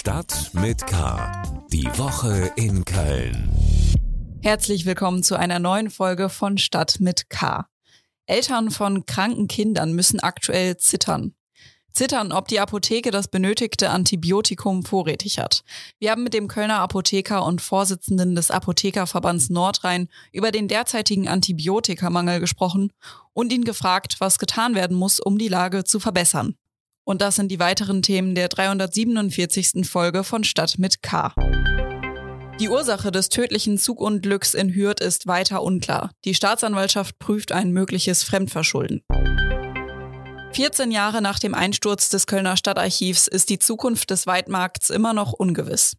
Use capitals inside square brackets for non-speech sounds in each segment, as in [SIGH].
Stadt mit K. Die Woche in Köln. Herzlich willkommen zu einer neuen Folge von Stadt mit K. Eltern von kranken Kindern müssen aktuell zittern. Zittern, ob die Apotheke das benötigte Antibiotikum vorrätig hat. Wir haben mit dem Kölner Apotheker und Vorsitzenden des Apothekerverbands Nordrhein über den derzeitigen Antibiotikamangel gesprochen und ihn gefragt, was getan werden muss, um die Lage zu verbessern. Und das sind die weiteren Themen der 347. Folge von Stadt mit K. Die Ursache des tödlichen Zugunglücks in Hürth ist weiter unklar. Die Staatsanwaltschaft prüft ein mögliches Fremdverschulden. 14 Jahre nach dem Einsturz des Kölner Stadtarchivs ist die Zukunft des Weitmarkts immer noch ungewiss.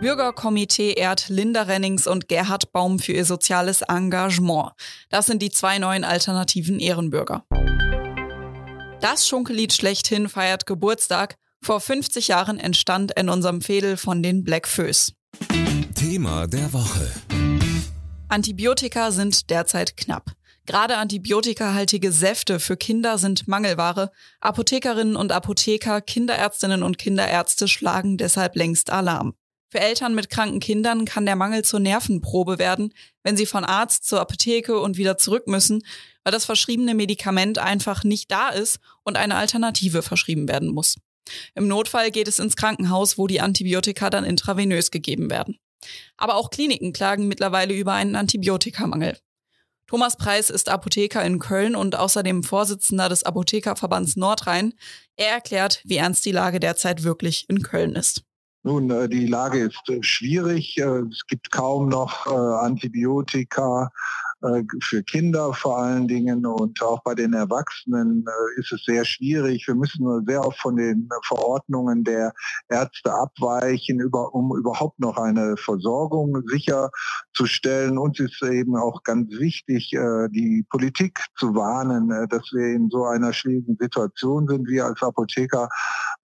Bürgerkomitee ehrt Linda Rennings und Gerhard Baum für ihr soziales Engagement. Das sind die zwei neuen alternativen Ehrenbürger. Das Schunkellied schlechthin feiert Geburtstag. Vor 50 Jahren entstand in unserem Fädel von den Black Föß. Thema der Woche. Antibiotika sind derzeit knapp. Gerade antibiotikahaltige Säfte für Kinder sind Mangelware. Apothekerinnen und Apotheker, Kinderärztinnen und Kinderärzte schlagen deshalb längst Alarm. Für Eltern mit kranken Kindern kann der Mangel zur Nervenprobe werden, wenn sie von Arzt zur Apotheke und wieder zurück müssen, weil das verschriebene Medikament einfach nicht da ist und eine Alternative verschrieben werden muss. Im Notfall geht es ins Krankenhaus, wo die Antibiotika dann intravenös gegeben werden. Aber auch Kliniken klagen mittlerweile über einen Antibiotikamangel. Thomas Preis ist Apotheker in Köln und außerdem Vorsitzender des Apothekerverbands Nordrhein. Er erklärt, wie ernst die Lage derzeit wirklich in Köln ist. Nun, äh, die Lage ist äh, schwierig. Äh, es gibt kaum noch Antibiotika für Kinder vor allen Dingen und auch bei den Erwachsenen ist es sehr schwierig. Wir müssen sehr oft von den Verordnungen der Ärzte abweichen, um überhaupt noch eine Versorgung sicherzustellen. Uns ist eben auch ganz wichtig, die Politik zu warnen, dass wir in so einer schwierigen Situation sind. Wir als Apotheker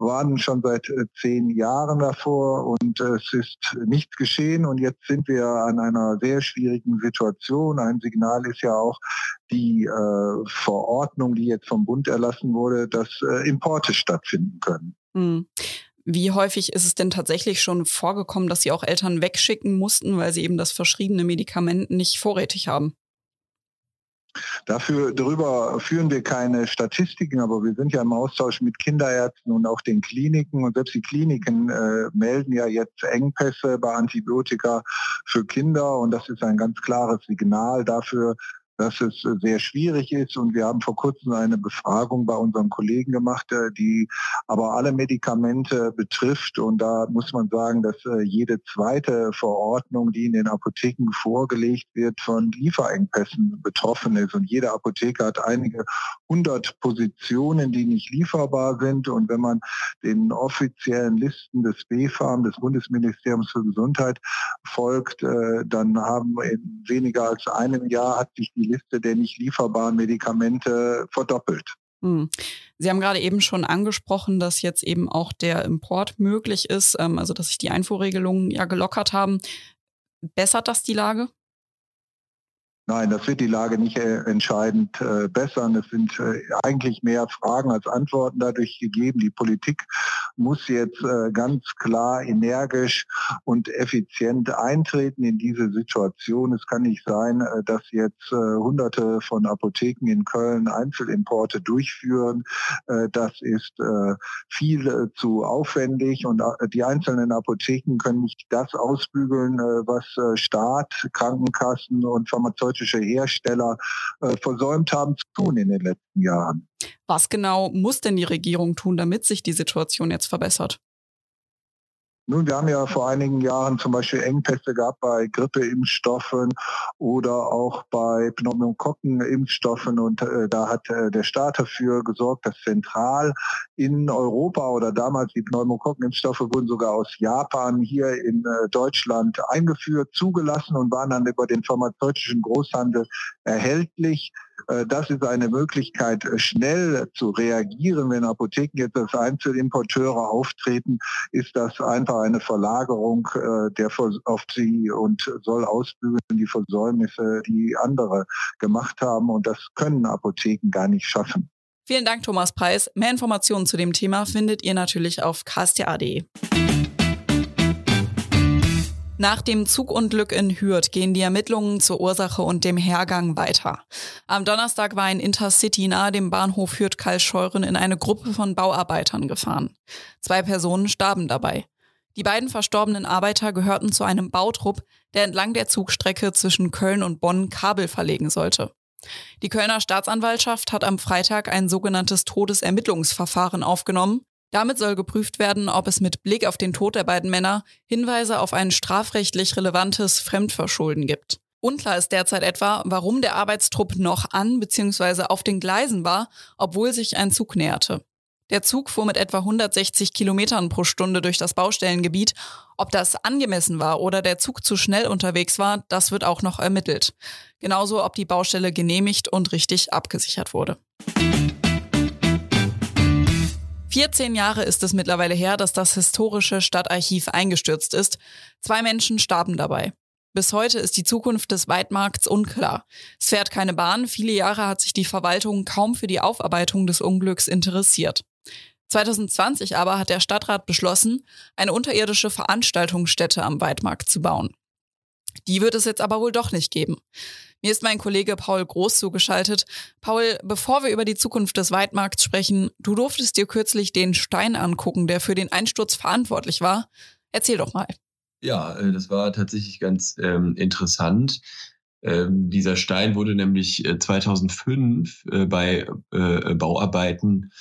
warnen schon seit zehn Jahren davor und es ist nichts geschehen und jetzt sind wir an einer sehr schwierigen Situation. Ein Signal ist ja auch die äh, Verordnung, die jetzt vom Bund erlassen wurde, dass äh, Importe stattfinden können. Hm. Wie häufig ist es denn tatsächlich schon vorgekommen, dass Sie auch Eltern wegschicken mussten, weil sie eben das verschriebene Medikament nicht vorrätig haben? Dafür, darüber führen wir keine Statistiken, aber wir sind ja im Austausch mit Kinderärzten und auch den Kliniken. Und selbst die Kliniken äh, melden ja jetzt Engpässe bei Antibiotika für Kinder. Und das ist ein ganz klares Signal dafür, dass es äh, sehr schwierig ist. Und wir haben vor kurzem eine Befragung bei unserem Kollegen gemacht, die aber alle Medikamente betrifft. Und da muss man sagen, dass äh, jede zweite Verordnung, die in den Apotheken vorgelegt wird, von Lieferengpässen betroffen ist. Und jede Apotheke hat einige hundert Positionen, die nicht lieferbar sind. Und wenn man den offiziellen Listen des BfArM, des Bundesministeriums für Gesundheit, folgt, dann haben in weniger als einem Jahr hat sich die Liste der nicht lieferbaren Medikamente verdoppelt. Hm. Sie haben gerade eben schon angesprochen, dass jetzt eben auch der Import möglich ist, ähm, also dass sich die Einfuhrregelungen ja gelockert haben. Bessert das die Lage? Nein, das wird die Lage nicht äh, entscheidend äh, bessern. Es sind äh, eigentlich mehr Fragen als Antworten dadurch gegeben. Die Politik muss jetzt äh, ganz klar, energisch und effizient eintreten in diese Situation. Es kann nicht sein, äh, dass jetzt äh, Hunderte von Apotheken in Köln Einzelimporte durchführen. das ist viel zu aufwendig und die einzelnen Apotheken können nicht das ausbügeln, was Staat, Krankenkassen und Pharmazeutische Hersteller versäumt haben zu tun in den letzten Jahren. Was genau muss denn die Regierung tun, damit sich die Situation jetzt verbessert? Nun, wir haben ja vor einigen Jahren zum Beispiel Engpässe gehabt bei Grippeimpfstoffen oder auch bei Pneumokokkenimpfstoffen und äh, da hat äh, der Staat dafür gesorgt, dass zentral in Europa oder damals die Pneumokokkenimpfstoffe wurden sogar aus Japan hier in äh, Deutschland eingeführt, zugelassen und waren dann über den pharmazeutischen Großhandel erhältlich. Äh, das ist eine Möglichkeit, äh, schnell zu reagieren. Wenn Apotheken jetzt als Einzelimporteure auftreten, ist das einfach eine Verlagerung äh, der auf sie und soll ausbügeln die Versäumnisse, die andere gemacht haben. Und das können Apotheken gar nicht schaffen. Vielen Dank, Thomas Preis. Mehr Informationen zu dem Thema findet ihr natürlich auf ksta.de. Nach dem Zugunglück in Hürth gehen die Ermittlungen zur Ursache und dem Hergang weiter. Am Donnerstag war ein Intercity nahe dem Bahnhof Hürth-Kalscheuren in eine Gruppe von Bauarbeitern gefahren. Zwei Personen starben dabei. Die beiden verstorbenen Arbeiter gehörten zu einem Bautrupp, der entlang der Zugstrecke zwischen Köln und Bonn Kabel verlegen sollte. Die Kölner Staatsanwaltschaft hat am Freitag ein sogenanntes Todesermittlungsverfahren aufgenommen, damit soll geprüft werden, ob es mit Blick auf den Tod der beiden Männer Hinweise auf ein strafrechtlich relevantes Fremdverschulden gibt. Unklar ist derzeit etwa, warum der Arbeitstrupp noch an bzw. auf den Gleisen war, obwohl sich ein Zug näherte. Der Zug fuhr mit etwa 160 Kilometern pro Stunde durch das Baustellengebiet. Ob das angemessen war oder der Zug zu schnell unterwegs war, das wird auch noch ermittelt. Genauso, ob die Baustelle genehmigt und richtig abgesichert wurde. 14 Jahre ist es mittlerweile her, dass das historische Stadtarchiv eingestürzt ist. Zwei Menschen starben dabei. Bis heute ist die Zukunft des Weitmarkts unklar. Es fährt keine Bahn. Viele Jahre hat sich die Verwaltung kaum für die Aufarbeitung des Unglücks interessiert. 2020 aber hat der Stadtrat beschlossen, eine unterirdische Veranstaltungsstätte am Weitmarkt zu bauen. Die wird es jetzt aber wohl doch nicht geben. Mir ist mein Kollege Paul Groß zugeschaltet. Paul, bevor wir über die Zukunft des Weitmarkts sprechen, du durftest dir kürzlich den Stein angucken, der für den Einsturz verantwortlich war. Erzähl doch mal. Ja, äh, das war tatsächlich ganz ähm, interessant. Ähm, dieser Stein wurde nämlich 2005 äh, äh, bei äh, Bauarbeiten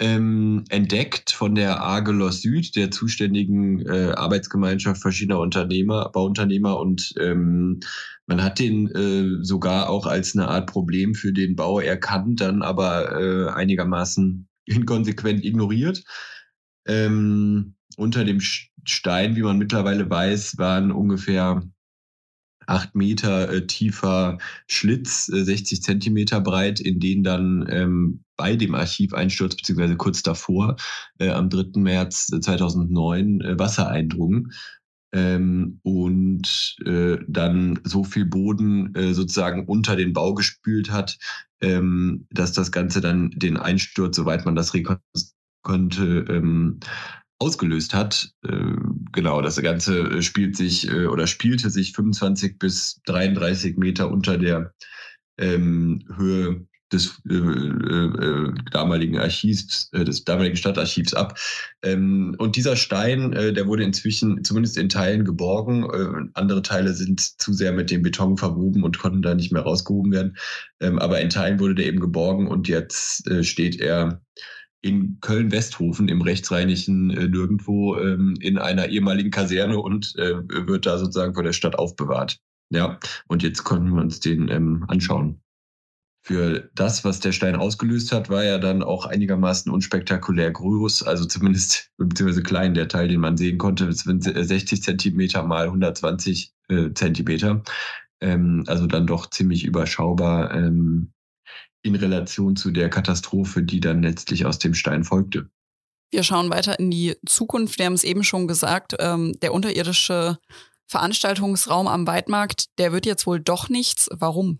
ähm, entdeckt von der Argelos Süd, der zuständigen äh, Arbeitsgemeinschaft verschiedener Unternehmer, Bauunternehmer und ähm, man hat den äh, sogar auch als eine Art Problem für den Bau erkannt, dann aber äh, einigermaßen [LAUGHS] inkonsequent ignoriert. Ähm, unter dem Stein, wie man mittlerweile weiß, waren ungefähr acht Meter äh, tiefer Schlitz, äh, 60 Zentimeter breit, in den dann ähm, bei dem Archiveinsturz, beziehungsweise kurz davor, äh, am 3. März 2009, äh, Wasser eindrungen. Ähm, und äh, dann so viel Boden äh, sozusagen unter den Bau gespült hat, ähm, dass das Ganze dann den Einsturz, soweit man das rekonstruieren konnte, ähm, ausgelöst hat. Äh, genau, das Ganze äh, spielt sich äh, oder spielte sich 25 bis 33 Meter unter der ähm, Höhe des damaligen Archivs, des damaligen Stadtarchivs ab. Ähm, und dieser Stein, der wurde inzwischen zumindest in Teilen geborgen. Andere Teile sind zu sehr mit dem Beton verwoben und konnten da nicht mehr rausgehoben werden. Ähm, aber in Teilen wurde der eben geborgen und jetzt steht er in Köln-Westhofen im rechtsrheinischen äh, Nirgendwo ähm, in einer ehemaligen Kaserne und äh, wird da sozusagen von der Stadt aufbewahrt. Ja, und jetzt konnten wir uns den ähm, anschauen. Für das, was der Stein ausgelöst hat, war er dann auch einigermaßen unspektakulär groß, also zumindest [LAUGHS] beziehungsweise klein, der Teil, den man sehen konnte. Sind 60 Zentimeter mal 120 äh, Zentimeter. Ähm, also dann doch ziemlich überschaubar. Ähm, in Relation zu der Katastrophe, die dann letztlich aus dem Stein folgte. Wir schauen weiter in die Zukunft. Wir haben es eben schon gesagt, ähm, der unterirdische Veranstaltungsraum am Weidmarkt, der wird jetzt wohl doch nichts. Warum?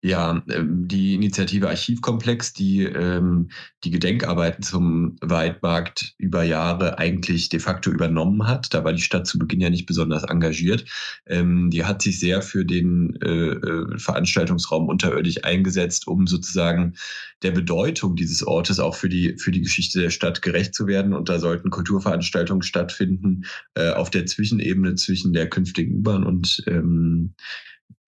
Ja, ähm, die Initiative Archivkomplex, die ähm, die Gedenkarbeiten zum Weidmarkt über Jahre eigentlich de facto übernommen hat, da war die Stadt zu Beginn ja nicht besonders engagiert, ähm, die hat sich sehr für den äh, äh, Veranstaltungsraum unterirdisch eingesetzt, um sozusagen der Bedeutung dieses Ortes auch für die, für die Geschichte der Stadt gerecht zu werden. Und da sollten Kulturveranstaltungen stattfinden äh, auf der Zwischenebene zwischen der künftigen U-Bahn und ähm,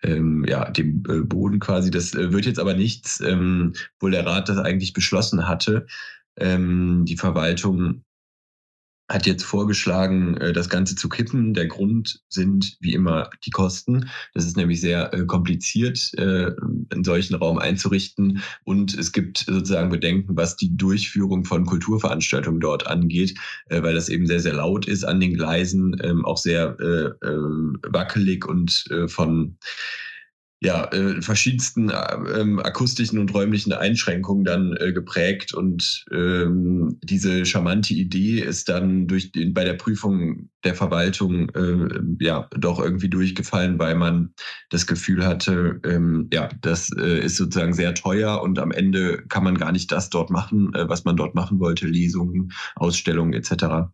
ähm, ja, dem äh, Boden quasi. Das äh, wird jetzt aber nichts, ähm, obwohl der Rat das eigentlich beschlossen hatte. Ähm, die Verwaltung hat jetzt vorgeschlagen, äh, das Ganze zu kippen. Der Grund sind wie immer die Kosten. Das ist nämlich sehr äh, kompliziert, äh, einen solchen Raum einzurichten. Und es gibt sozusagen Bedenken, was die Durchführung von Kulturveranstaltungen dort angeht, weil das eben sehr, sehr laut ist an den Gleisen, ähm, auch sehr wackelig und von ja, äh, verschiedensten äh, ähm, akustischen und räumlichen Einschränkungen dann äh, geprägt. Und ähm, diese charmante Idee ist dann durch den, bei der Prüfung der Verwaltung äh, ja doch irgendwie durchgefallen, weil man das Gefühl hatte, ähm, ja, das äh, ist sozusagen sehr teuer und am Ende kann man gar nicht das dort machen, äh, was man dort machen wollte, Lesungen, Ausstellungen etc.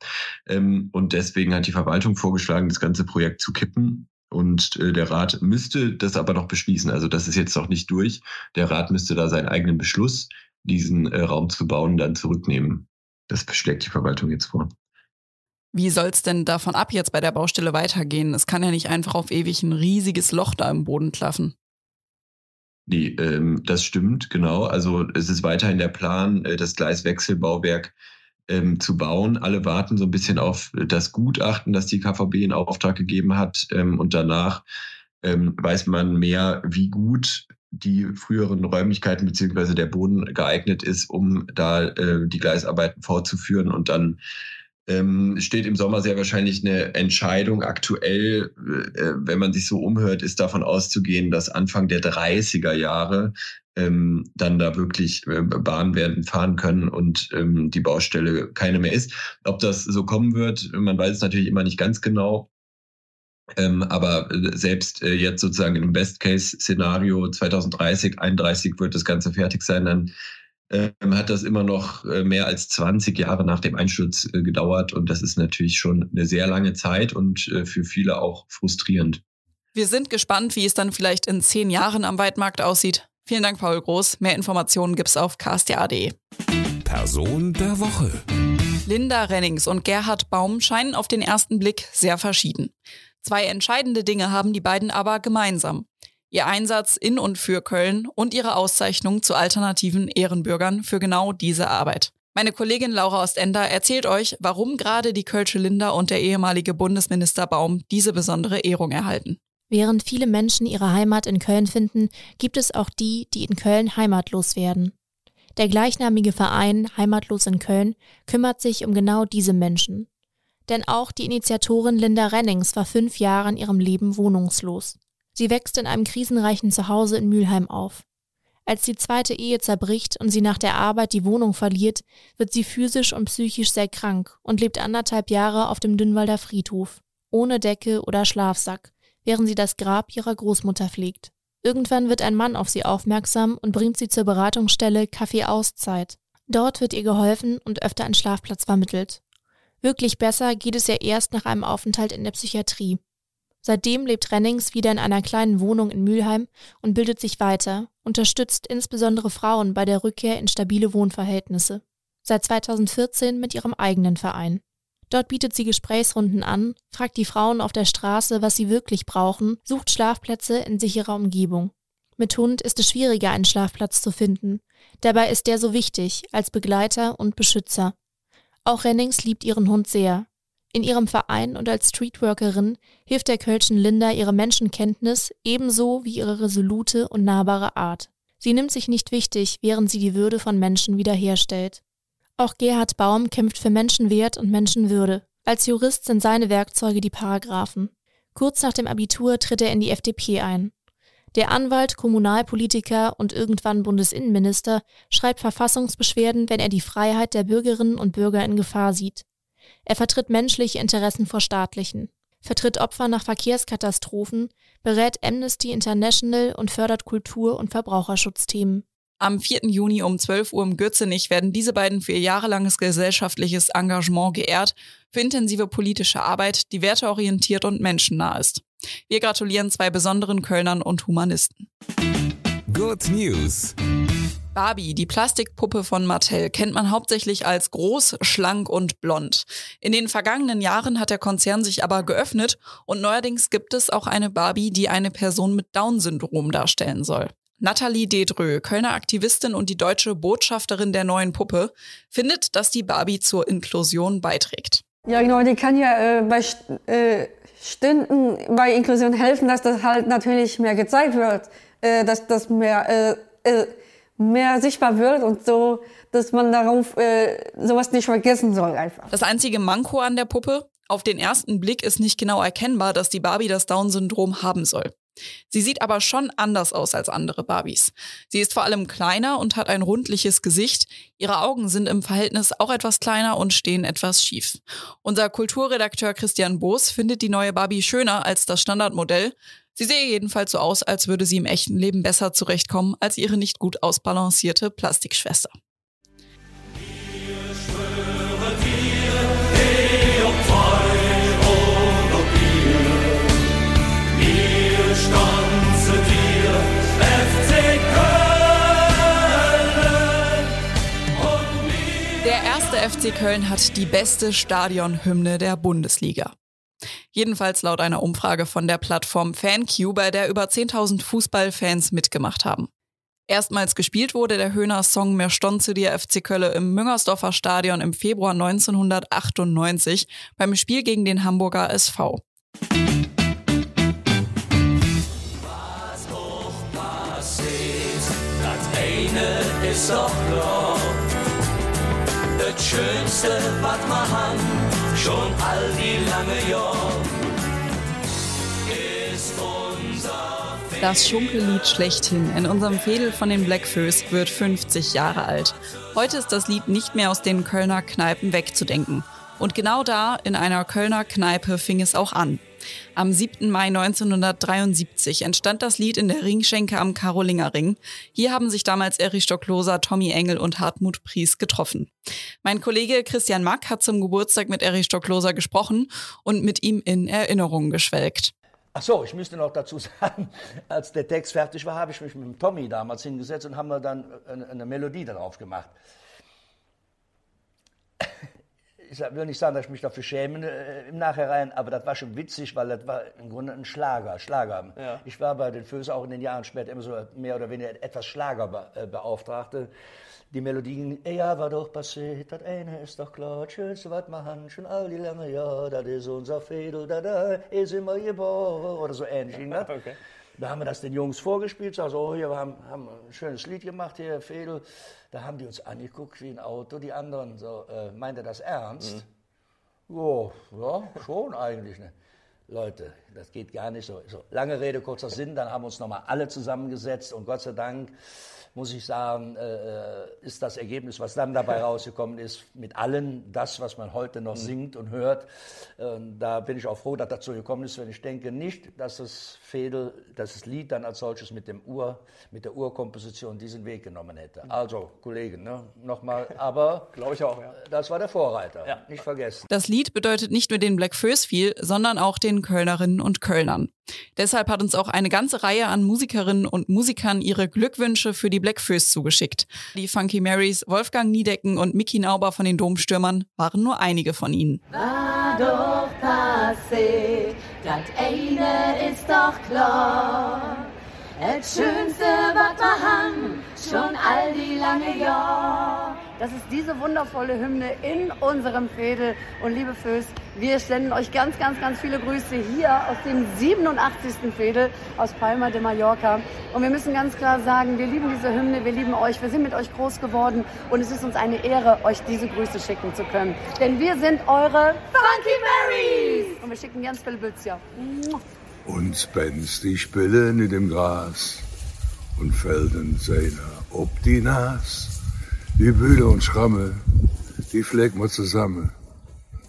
Ähm, und deswegen hat die Verwaltung vorgeschlagen, das ganze Projekt zu kippen und äh, der Rat müsste das aber noch beschließen. Also das ist jetzt noch nicht durch. Der Rat müsste da seinen eigenen Beschluss, diesen äh, Raum zu bauen, dann zurücknehmen. Das schlägt die Verwaltung jetzt vor. Wie soll es denn davon ab jetzt bei der Baustelle weitergehen? Es kann ja nicht einfach auf ewig ein riesiges Loch da im Boden klaffen. Nee, ähm, das stimmt, genau. Also es ist weiterhin der Plan, äh, das Gleiswechselbauwerk ähm, zu bauen. Alle warten so ein bisschen auf das Gutachten, das die KVB in Auftrag gegeben hat. Ähm, und danach ähm, weiß man mehr, wie gut die früheren Räumlichkeiten beziehungsweise der Boden geeignet ist, um da äh, die Gleisarbeiten fortzuführen. Und dann ähm, steht im Sommer sehr wahrscheinlich eine Entscheidung. Aktuell, äh, wenn man sich so umhört, ist davon auszugehen, dass Anfang der 30er Jahre ähm, dann da wirklich äh, Bahn werden fahren können und ähm, die Baustelle keine mehr ist. Ob das so kommen wird, man weiß es natürlich immer nicht ganz genau. Ähm, aber äh, selbst äh, jetzt sozusagen im Best-Case-Szenario 2030, 31 wird das Ganze fertig sein, dann hat das immer noch äh, mehr als 20 Jahre nach dem Einsturz äh, gedauert. Und das ist natürlich schon eine sehr lange Zeit und äh, für viele auch frustrierend. Wir sind gespannt, wie es dann vielleicht in zehn Jahren am Weitmarkt aussieht. Vielen Dank, Paul Groß. Mehr Informationen gibt's auf ksta.de. Person der Woche. Linda Rennings und Gerhard Baum scheinen auf den ersten Blick sehr verschieden. Zwei entscheidende Dinge haben die beiden aber gemeinsam. Ihr Einsatz in und für Köln und ihre Auszeichnung zu alternativen Ehrenbürgern für genau diese Arbeit. Meine Kollegin Laura Ostender erzählt euch, warum gerade die Kölsche Linda und der ehemalige Bundesminister Baum diese besondere Ehrung erhalten. Während viele Menschen ihre Heimat in Köln finden, gibt es auch die, die in Köln heimatlos werden. Der gleichnamige Verein Heimatlos in Köln kümmert sich um genau diese Menschen. Denn auch die Initiatorin Linda Rennings war fünf Jahre in ihrem Leben wohnungslos. Sie wächst in einem krisenreichen Zuhause in Mülheim auf. Als die zweite Ehe zerbricht und sie nach der Arbeit die Wohnung verliert, wird sie physisch und psychisch sehr krank und lebt anderthalb Jahre auf dem Dünnwalder Friedhof, ohne Decke oder Schlafsack, während sie das Grab ihrer Großmutter pflegt. Irgendwann wird ein Mann auf sie aufmerksam und bringt sie zur Beratungsstelle Kaffee Auszeit. Dort wird ihr geholfen und öfter ein Schlafplatz vermittelt. Wirklich besser geht es ihr erst nach einem Aufenthalt in der Psychiatrie. Seitdem lebt Rennings wieder in einer kleinen Wohnung in Mülheim und bildet sich weiter, unterstützt insbesondere Frauen bei der Rückkehr in stabile Wohnverhältnisse. Seit 2014 mit ihrem eigenen Verein. Dort bietet sie Gesprächsrunden an, fragt die Frauen auf der Straße, was sie wirklich brauchen, sucht Schlafplätze in sicherer Umgebung. Mit Hund ist es schwieriger, einen Schlafplatz zu finden. Dabei ist der so wichtig, als Begleiter und Beschützer. Auch Rennings liebt ihren Hund sehr. In ihrem Verein und als Streetworkerin hilft der Kölschen Linda ihre Menschenkenntnis ebenso wie ihre resolute und nahbare Art. Sie nimmt sich nicht wichtig, während sie die Würde von Menschen wiederherstellt. Auch Gerhard Baum kämpft für Menschenwert und Menschenwürde. Als Jurist sind seine Werkzeuge die Paragraphen. Kurz nach dem Abitur tritt er in die FDP ein. Der Anwalt, Kommunalpolitiker und irgendwann Bundesinnenminister schreibt Verfassungsbeschwerden, wenn er die Freiheit der Bürgerinnen und Bürger in Gefahr sieht. Er vertritt menschliche Interessen vor staatlichen, vertritt Opfer nach Verkehrskatastrophen, berät Amnesty International und fördert Kultur- und Verbraucherschutzthemen. Am 4. Juni um 12 Uhr im Gürzenich werden diese beiden für ihr jahrelanges gesellschaftliches Engagement geehrt, für intensive politische Arbeit, die werteorientiert und menschennah ist. Wir gratulieren zwei besonderen Kölnern und Humanisten. Good News. Barbie, die Plastikpuppe von Mattel, kennt man hauptsächlich als groß, schlank und blond. In den vergangenen Jahren hat der Konzern sich aber geöffnet und neuerdings gibt es auch eine Barbie, die eine Person mit Down-Syndrom darstellen soll. Nathalie Dedrö, Kölner Aktivistin und die deutsche Botschafterin der neuen Puppe, findet, dass die Barbie zur Inklusion beiträgt. Ja, genau, die kann ja äh, bei äh, Stunden bei Inklusion helfen, dass das halt natürlich mehr gezeigt wird, äh, dass das mehr, äh, äh, mehr sichtbar wird und so, dass man darauf äh, sowas nicht vergessen soll einfach. Das einzige Manko an der Puppe, auf den ersten Blick ist nicht genau erkennbar, dass die Barbie das Down-Syndrom haben soll. Sie sieht aber schon anders aus als andere Barbies. Sie ist vor allem kleiner und hat ein rundliches Gesicht. Ihre Augen sind im Verhältnis auch etwas kleiner und stehen etwas schief. Unser Kulturredakteur Christian Boos findet die neue Barbie schöner als das Standardmodell. Sie sehe jedenfalls so aus, als würde sie im echten Leben besser zurechtkommen als ihre nicht gut ausbalancierte Plastikschwester. Der erste FC Köln hat die beste Stadionhymne der Bundesliga. Jedenfalls laut einer Umfrage von der Plattform FanQ, bei der über 10.000 Fußballfans mitgemacht haben. Erstmals gespielt wurde der Höhner Song Mehr Stonn zu dir FC Kölle im Müngersdorfer Stadion im Februar 1998 beim Spiel gegen den Hamburger SV. Was hoch passiert, das eine ist doch klar das Schönste, was wir haben, schon all die lange Jahr, ist unser. Das Schunkellied schlechthin in unserem Fädel von den Blackfoes wird 50 Jahre alt. Heute ist das Lied nicht mehr aus den Kölner Kneipen wegzudenken. Und genau da, in einer Kölner Kneipe, fing es auch an. Am 7. Mai 1973 entstand das Lied in der Ringschenke am Karolingerring. Hier haben sich damals Erich Stockloser, Tommy Engel und Hartmut Pries getroffen. Mein Kollege Christian Mack hat zum Geburtstag mit Erich Stockloser gesprochen und mit ihm in Erinnerungen geschwelgt. Ach so, ich müsste noch dazu [LAUGHS] sagen, als der Text fertig war, habe ich mich mit dem Tommy damals hingesetzt und haben wir dann eine Melodie darauf gemacht ich will nicht sagen, dass ich mich dafür schäme äh, im Nachhinein, aber das war schon witzig, weil das war im Grunde ein Schlager. Schlager. Ja. Ich war bei den Föß auch in den Jahren später immer so mehr oder weniger etwas Schlagerbeauftragte. Die Melodien, ja, war doch passiert, das eine ist doch klar, das Schönste, was wir haben, schon all die lange Jahre, das ist unser Fädel, da, da, ist immer geboren, oder so ähnlich. Okay. Da haben wir das den Jungs vorgespielt, also oh, hier, wir haben, haben ein schönes Lied gemacht hier, Fädel. Da haben die uns angeguckt wie ein Auto, die anderen so, äh, meint er das ernst? Mhm. Oh, ja, schon eigentlich. Ne? Leute, das geht gar nicht so. so. Lange Rede, kurzer Sinn, dann haben wir uns nochmal alle zusammengesetzt und Gott sei Dank muss ich sagen, äh, äh, ist das Ergebnis, was dann dabei [LAUGHS] rausgekommen ist, mit allen das, was man heute noch mhm. singt und hört. Äh, da bin ich auch froh, dass das so gekommen ist, wenn ich denke nicht, dass das Fädel, dass das Lied dann als solches mit, dem Ur, mit der Urkomposition diesen Weg genommen hätte. Mhm. Also, Kollegen, ne, nochmal, aber [LAUGHS] glaube ich auch, ja. das war der Vorreiter, ja. nicht vergessen. Das Lied bedeutet nicht nur den Black Föß viel, sondern auch den Kölnerinnen und Kölnern. Deshalb hat uns auch eine ganze Reihe an Musikerinnen und Musikern ihre Glückwünsche für die Black Föß zugeschickt. Die Funky Marys, Wolfgang Niedecken und Mickey Nauber von den Domstürmern waren nur einige von ihnen. War doch passé, das eine ist doch klar. Das Schönste, was wir haben, schon all die lange Jahre. Das ist diese wundervolle Hymne in unserem Fädel. Und liebe Föß, wir senden euch ganz, ganz, ganz viele Grüße hier aus dem 87. Fädel aus Palma de Mallorca. Und wir müssen ganz klar sagen, wir lieben diese Hymne, wir lieben euch, wir sind mit euch groß geworden und es ist uns eine Ehre, euch diese Grüße schicken zu können. Denn wir sind eure Funky Marys! Und wir schicken ganz viele Bützchen. Und spennst die Spillen in dem Gras und Felden seiner ob die Nas. Die Bühne und Schramme, die pflegt man zusammen.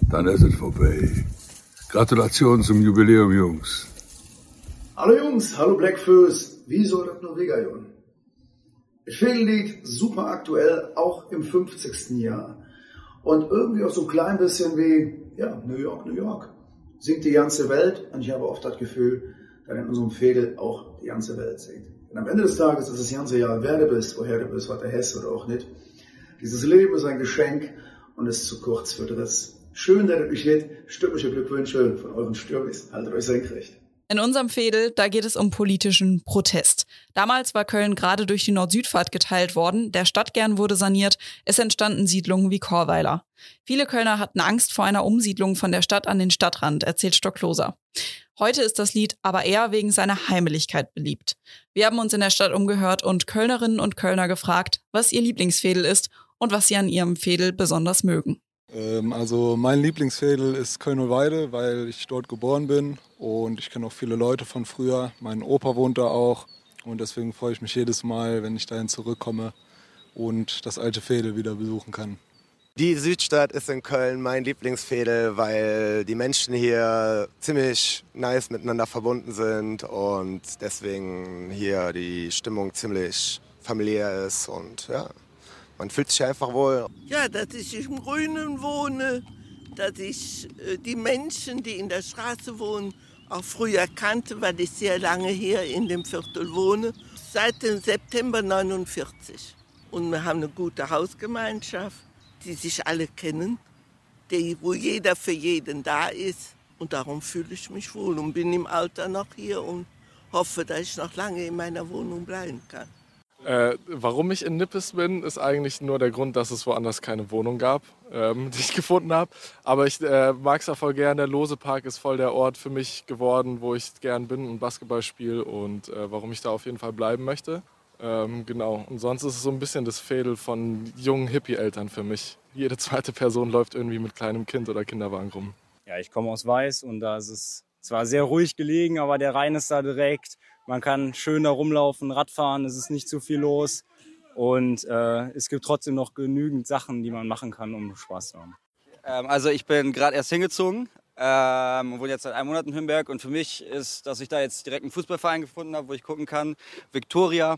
Dann ist es vorbei. Gratulation zum Jubiläum, Jungs. Hallo Jungs, hallo Blackfoes. Wie soll das nur gehen? Ich finde Lied super aktuell, auch im 50. Jahr. Und irgendwie auch so ein klein bisschen wie, ja, New York, New York. Singt die ganze Welt und ich habe oft das Gefühl, dass in unserem Fädel auch die ganze Welt singt. Und am Ende des Tages ist das ganze Jahr, wer du bist, woher du bist, was du hast oder auch nicht. Dieses Leben ist ein Geschenk und ist zu kurz für das. Schön, dass ihr euch lebt. Stürmische Glückwünsche von euren Stürmis. Haltet euch senkrecht. In unserem Fädel, da geht es um politischen Protest. Damals war Köln gerade durch die Nord-Süd-Fahrt geteilt worden, der Stadtkern wurde saniert, es entstanden Siedlungen wie Chorweiler. Viele Kölner hatten Angst vor einer Umsiedlung von der Stadt an den Stadtrand, erzählt Stockloser. Heute ist das Lied aber eher wegen seiner Heimeligkeit beliebt. Wir haben uns in der Stadt umgehört und Kölnerinnen und Kölner gefragt, was ihr Lieblingsfädel ist und was sie an ihrem Fädel besonders mögen. Ähm, also mein Lieblingsfädel ist Köln-Weide, weil ich dort geboren bin und ich kenne auch viele Leute von früher. Mein Opa wohnt da auch und deswegen freue ich mich jedes Mal, wenn ich dahin zurückkomme und das alte Fädel wieder besuchen kann. Die Südstadt ist in Köln mein Lieblingsfädel, weil die Menschen hier ziemlich nice miteinander verbunden sind und deswegen hier die Stimmung ziemlich familiär ist und ja, man fühlt sich einfach wohl. Ja, dass ich im Grünen wohne, dass ich äh, die Menschen, die in der Straße wohnen, auch früher kannte, weil ich sehr lange hier in dem Viertel wohne, seit dem September 49. Und wir haben eine gute Hausgemeinschaft die sich alle kennen, die, wo jeder für jeden da ist. Und darum fühle ich mich wohl und bin im Alter noch hier und hoffe, dass ich noch lange in meiner Wohnung bleiben kann. Äh, warum ich in Nippes bin, ist eigentlich nur der Grund, dass es woanders keine Wohnung gab, ähm, [LAUGHS] die ich gefunden habe. Aber ich äh, mag es auch voll gern. Der Lose Park ist voll der Ort für mich geworden, wo ich gern bin und Basketball spiele und äh, warum ich da auf jeden Fall bleiben möchte. Ähm, genau. Und sonst ist es so ein bisschen das Fädel von jungen Hippie-Eltern für mich. Jede zweite Person läuft irgendwie mit kleinem Kind oder Kinderwagen rum. Ja, ich komme aus Weiß und da ist es zwar sehr ruhig gelegen, aber der Rhein ist da direkt. Man kann schön da rumlaufen, Radfahren, es ist nicht zu viel los. Und äh, es gibt trotzdem noch genügend Sachen, die man machen kann, um Spaß zu haben. Ähm, also ich bin gerade erst hingezogen ähm, und wohne jetzt seit einem Monat in Hümberg. Und für mich ist, dass ich da jetzt direkt einen Fußballverein gefunden habe, wo ich gucken kann. Victoria.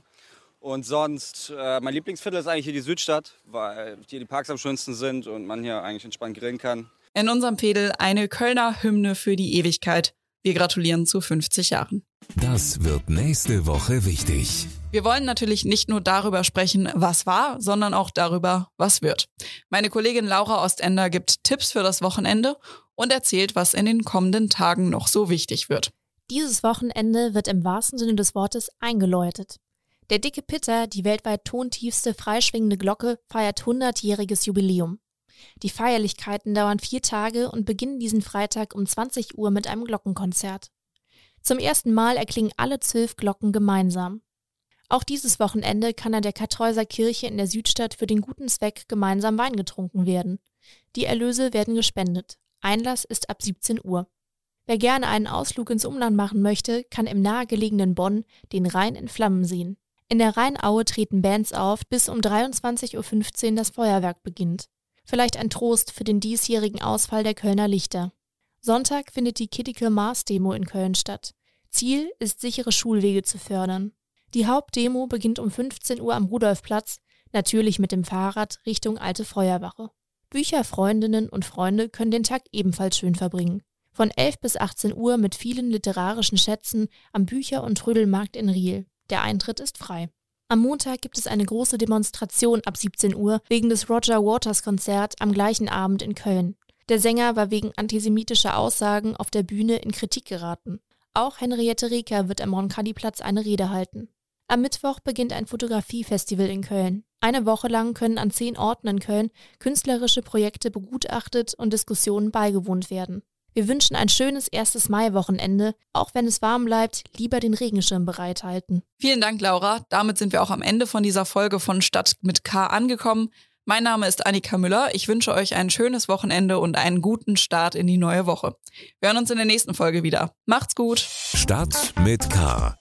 Und sonst, äh, mein Lieblingsviertel ist eigentlich hier die Südstadt, weil hier die Parks am schönsten sind und man hier eigentlich entspannt grillen kann. In unserem Fädel eine Kölner Hymne für die Ewigkeit. Wir gratulieren zu 50 Jahren. Das wird nächste Woche wichtig. Wir wollen natürlich nicht nur darüber sprechen, was war, sondern auch darüber, was wird. Meine Kollegin Laura Ostender gibt Tipps für das Wochenende und erzählt, was in den kommenden Tagen noch so wichtig wird. Dieses Wochenende wird im wahrsten Sinne des Wortes eingeläutet. Der dicke Pitter, die weltweit tontiefste freischwingende Glocke, feiert 100-jähriges Jubiläum. Die Feierlichkeiten dauern vier Tage und beginnen diesen Freitag um 20 Uhr mit einem Glockenkonzert. Zum ersten Mal erklingen alle zwölf Glocken gemeinsam. Auch dieses Wochenende kann an der Kartäuser Kirche in der Südstadt für den guten Zweck gemeinsam Wein getrunken werden. Die Erlöse werden gespendet. Einlass ist ab 17 Uhr. Wer gerne einen Ausflug ins Umland machen möchte, kann im nahegelegenen Bonn den Rhein in Flammen sehen. In der Rheinaue treten Bands auf, bis um 23.15 Uhr das Feuerwerk beginnt. Vielleicht ein Trost für den diesjährigen Ausfall der Kölner Lichter. Sonntag findet die Critical Mars Demo in Köln statt. Ziel ist, sichere Schulwege zu fördern. Die Hauptdemo beginnt um 15 Uhr am Rudolfplatz, natürlich mit dem Fahrrad Richtung Alte Feuerwache. Bücherfreundinnen und Freunde können den Tag ebenfalls schön verbringen. Von 11 bis 18 Uhr mit vielen literarischen Schätzen am Bücher- und Trödelmarkt in Riel. Der Eintritt ist frei. Am Montag gibt es eine große Demonstration ab 17 Uhr wegen des Roger Waters Konzert am gleichen Abend in Köln. Der Sänger war wegen antisemitischer Aussagen auf der Bühne in Kritik geraten. Auch Henriette Reker wird am Roncalli-Platz eine Rede halten. Am Mittwoch beginnt ein Fotografiefestival in Köln. Eine Woche lang können an zehn Orten in Köln künstlerische Projekte begutachtet und Diskussionen beigewohnt werden. Wir wünschen ein schönes erstes Mai-Wochenende. Auch wenn es warm bleibt, lieber den Regenschirm bereithalten. Vielen Dank, Laura. Damit sind wir auch am Ende von dieser Folge von Stadt mit K angekommen. Mein Name ist Annika Müller. Ich wünsche euch ein schönes Wochenende und einen guten Start in die neue Woche. Wir hören uns in der nächsten Folge wieder. Macht's gut. Stadt mit K